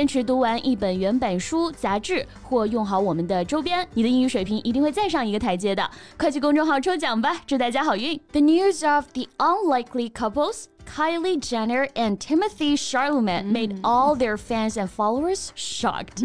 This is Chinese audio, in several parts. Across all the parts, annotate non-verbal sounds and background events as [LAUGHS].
坚持读完一本原版书、杂志，或用好我们的周边，你的英语水平一定会再上一个台阶的。快去公众号抽奖吧，祝大家好运！The news of the unlikely couples. Kylie Jenner and Timothy Chalamet made all their fans and followers shocked。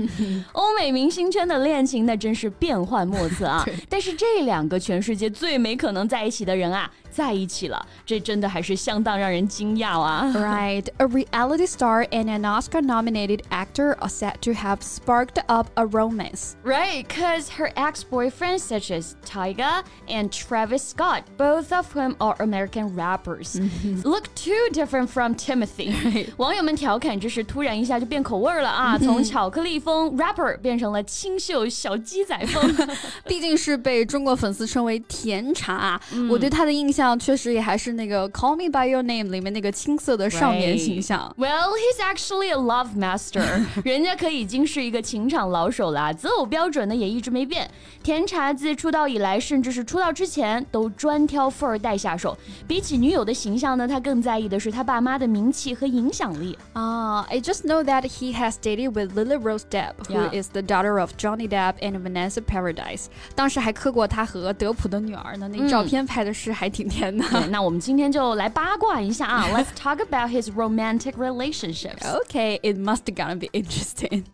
欧美明星圈的恋情那真是变幻莫测啊！但是这两个全世界最没可能在一起的人啊，在一起了，这真的还是相当让人惊讶啊！Right, [LAUGHS] [LAUGHS] a [LAUGHS] reality star and an Oscar-nominated actor are said to have sparked up a romance. Right, because her ex-boyfriends such as Tyga and Travis Scott, both of whom are American rappers, look Too different from Timothy. 网友们调侃这是突然一下就变口味了啊，从巧克力风 rapper 变成了清秀小鸡仔风。[LAUGHS] 毕竟是被中国粉丝称为甜茶，我对他的印象。确实也还是那个《Call Me by Your Name》里面那个青涩的少年形象。Right. Well, he's actually a love master，[LAUGHS] 人家可已经是一个情场老手了，择偶标准呢也一直没变。甜茶自出道以来，甚至是出道之前，都专挑富二代下手。比起女友的形象呢，他更在意的是他爸妈的名气和影响力。啊、uh,，I just know that he has dated with Lily Rose Depp, who yeah. is the daughter of Johnny Depp and Vanessa Paradise。当时还磕过他和德普的女儿呢，那照片拍的是还挺。天呐！那我们今天就来八卦一下啊，Let's [LAUGHS] talk about his romantic relationships. Okay, it must gonna be interesting.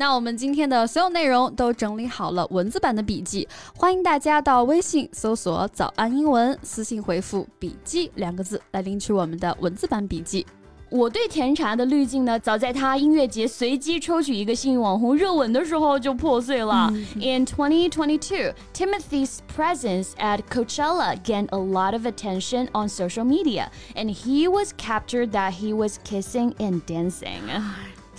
那我们今天的所有内容都整理好了文字版的笔记，欢迎大家到微信搜索“早安英文”，私信回复“笔记”两个字来领取我们的文字版笔记。我对甜茶的滤镜呢，早在他音乐节随机抽取一个幸运网红热吻的时候就破碎了。In 2022, Timothy's presence at Coachella gained a lot of attention on social media, and he was captured that he was kissing and dancing.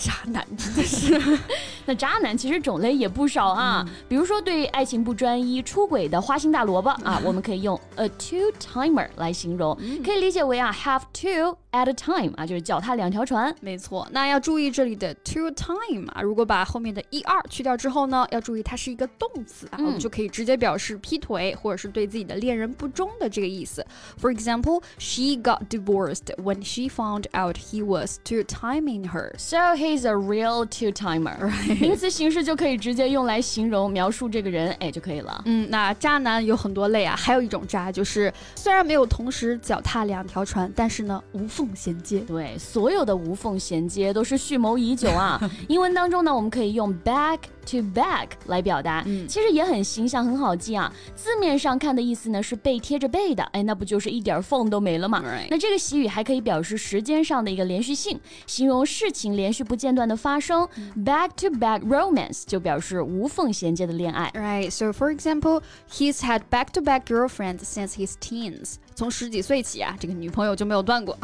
渣男真的是，[LAUGHS] 那渣男其实种类也不少啊，比如说对爱情不专一、出轨的花心大萝卜啊，我们可以用 a two timer 来形容，可以理解为啊 have two at a time 啊，就是脚踏两条船。没错，那要注意这里的 two time 啊，如果把后面的一二去掉之后呢，要注意它是一个动词啊，我们就可以直接表示劈腿或者是对自己的恋人不忠的这个意思。For example, she got divorced when she found out he was two timing her. [LAUGHS] So he is a real two timer，[LAUGHS] 名词形式就可以直接用来形容描述这个人，哎就可以了。嗯，那渣男有很多类啊，还有一种渣就是虽然没有同时脚踏两条船，但是呢无无缝衔接。对，所有的无缝衔接都是蓄谋已久啊。英文当中呢，我们可以用 back。To back 来表达，嗯，其实也很形象，很好记啊。字面上看的意思呢是背贴着背的，哎，那不就是一点缝都没了吗？那这个习语还可以表示时间上的一个连续性，形容事情连续不间断的发生。Back to back romance 就表示无缝衔接的恋爱。Right. So for example, he's had back to back girlfriends since his teens. 从十几岁起啊，这个女朋友就没有断过。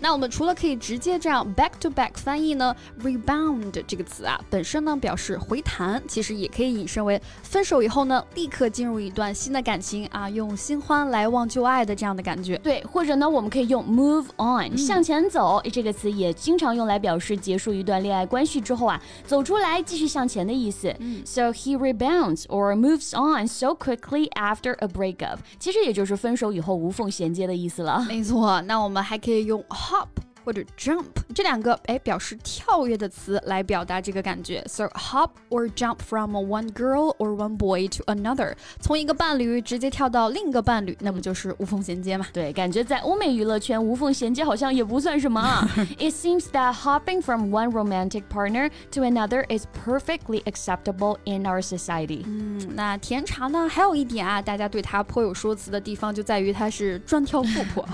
那我们除了可以直接这样 back to back 翻译呢，rebound 这个词啊，本身呢表示回弹，其实也可以引申为分手以后呢，立刻进入一段新的感情啊，用新欢来忘旧爱的这样的感觉。对，或者呢，我们可以用 move on 向前走这个词，也经常用来表示结束一段恋爱关系之后啊，走出来继续向前的意思。So he rebounds or moves on so quickly after a breakup，其实也就是分手以后无缝衔。衔接的意思了。没错，那我们还可以用 hop。或者 jump 这两个哎表示跳跃的词来表达这个感觉。So hop or jump from one girl or one boy to another，从一个伴侣直接跳到另一个伴侣，那不就是无缝衔接吗？对，感觉在欧美娱乐圈无缝衔接好像也不算什么啊。It [LAUGHS] seems that hopping from one romantic partner to another is perfectly acceptable in our society。嗯，那甜茶呢？还有一点啊，大家对它颇有说辞的地方就在于它是专挑富婆。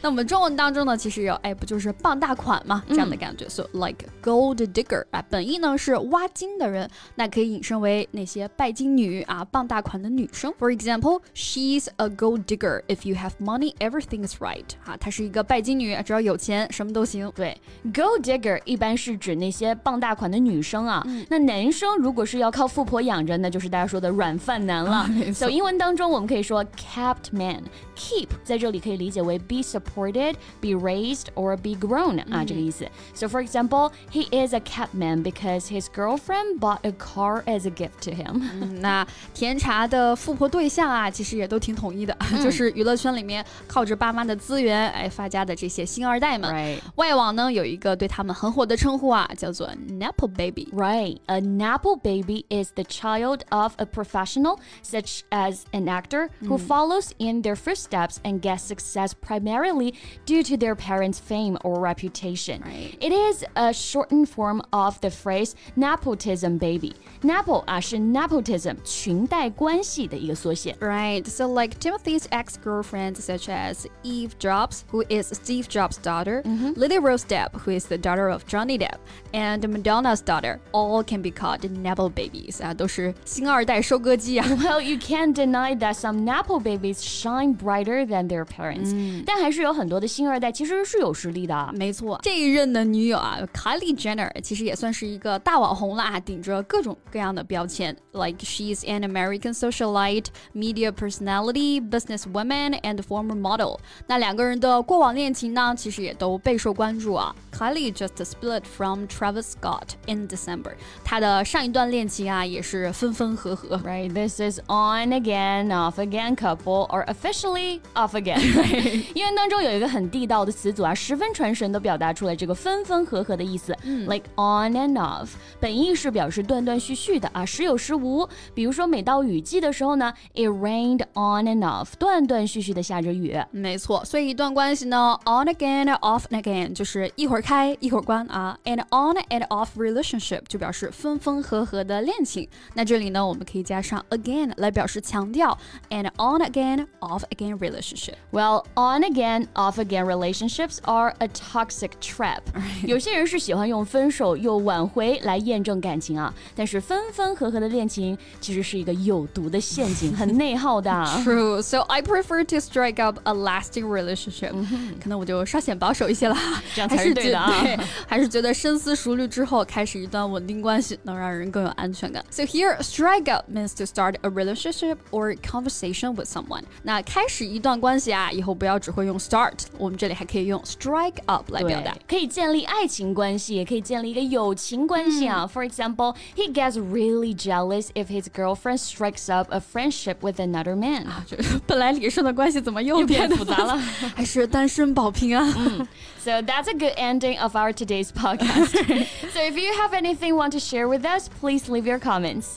那我们中文当中呢，其实有哎不。 [LAUGHS] 就[LAUGHS] 是傍大款 款嘛，这样的感觉。So like gold digger 啊，本意呢是挖金的人，那可以引申为那些拜金女啊，傍大款的女生。For example, she's a gold digger. If you have money, everything is right. 啊，她是一个拜金女，只要有钱，什么都行。对，gold digger 一般是指那些傍大款的女生啊。那男生如果是要靠富婆养着，那就是大家说的软饭男了。所以英文当中我们可以说 kept man。Keep 在这里可以理解为 be supported, be raised, or be grown 啊，这个意思。So for example, he is a kept man because his girlfriend bought a car as a gift to him。那甜茶的富婆对象啊，其实也都挺统一的，就是娱乐圈里面靠着爸妈的资源哎发家的这些星二代们。外网呢有一个对他们很火的称呼啊，叫做 [LAUGHS] Nepo baby。Right, a Nepo baby is the child of a professional such as an actor who follows in their footsteps and gets success primarily due to their parents' fame or reputation. Right. It is a shortened form of the phrase nepotism baby. Nepo 啊是 nepotism 裙带关系的一个缩写。 Right, so like Timothy's ex-girlfriends such as Eve Jobs, who is Steve Jobs' daughter, Lily Rose Depp, who is the daughter of Johnny Depp, and Madonna's daughter, all can be called Nepo babies 啊，都是星二代收割机啊。 Well, you [LAUGHS] can't deny that some Nepo babies shine brighter than their parents. 但还是有很多的星二代其实是有实力 的啊。没错，这一任的女友啊，Kylie Jenner 其实也算是一个大网红啦，顶着各种各样的标签，like she's an American socialite, media personality, businesswoman, and former model。那两个人的过往恋情呢，其实也都备受关注啊。Kylie just split from Travis Scott in December，她的上一段恋情啊，也是分分合合。 Right, this is on again, off again couple, or officially off again. 英文当中有一个很地道的词组啊，十 [LAUGHS] 分传神，都表达出了这个分分合合的意思。Like on and off，本意是表示断断续续的啊，时有时无。比如说每到雨季的时候呢，It rained on and off，断断续续的下着雨。没错，所以一段关系呢，on again, off again，就是一会儿开一会儿关啊。and on and off relationship 就表示分分合合的恋情。那这里呢，我们可以加上 again 来表示强调，and on again, off again relationship。Well, on again, off again relationships are a toxic trap. 有些人是喜欢用分手又挽回来验证感情啊，但是分分合合的恋情其实是一个有毒的陷阱，很内耗的啊。 True, so [LAUGHS] [LAUGHS] I prefer to strike up a lasting relationship、可能我就稍显保守一些了，这样才还是觉是对的啊对，还是觉得深思熟虑之后开始一段稳定关系，能让人更有安全感。So [LAUGHS] here, strike up means to start a relationship or conversation with someone。那开始一段关系啊，以后不要只会用 start，我们这里还可以用 strike up 来表达对。，可以建立爱情关系，也可以建立一个友情关系啊。For example, he gets really jealous if his girlfriend strikes up a friendship with another man. 这本来理顺的关系怎么又变得复杂了？还是单身保平安。 So [LAUGHS] [LAUGHS] [LAUGHS] that's a good ending of our today's podcast. so if you have anything want to share with us, please leave your comments.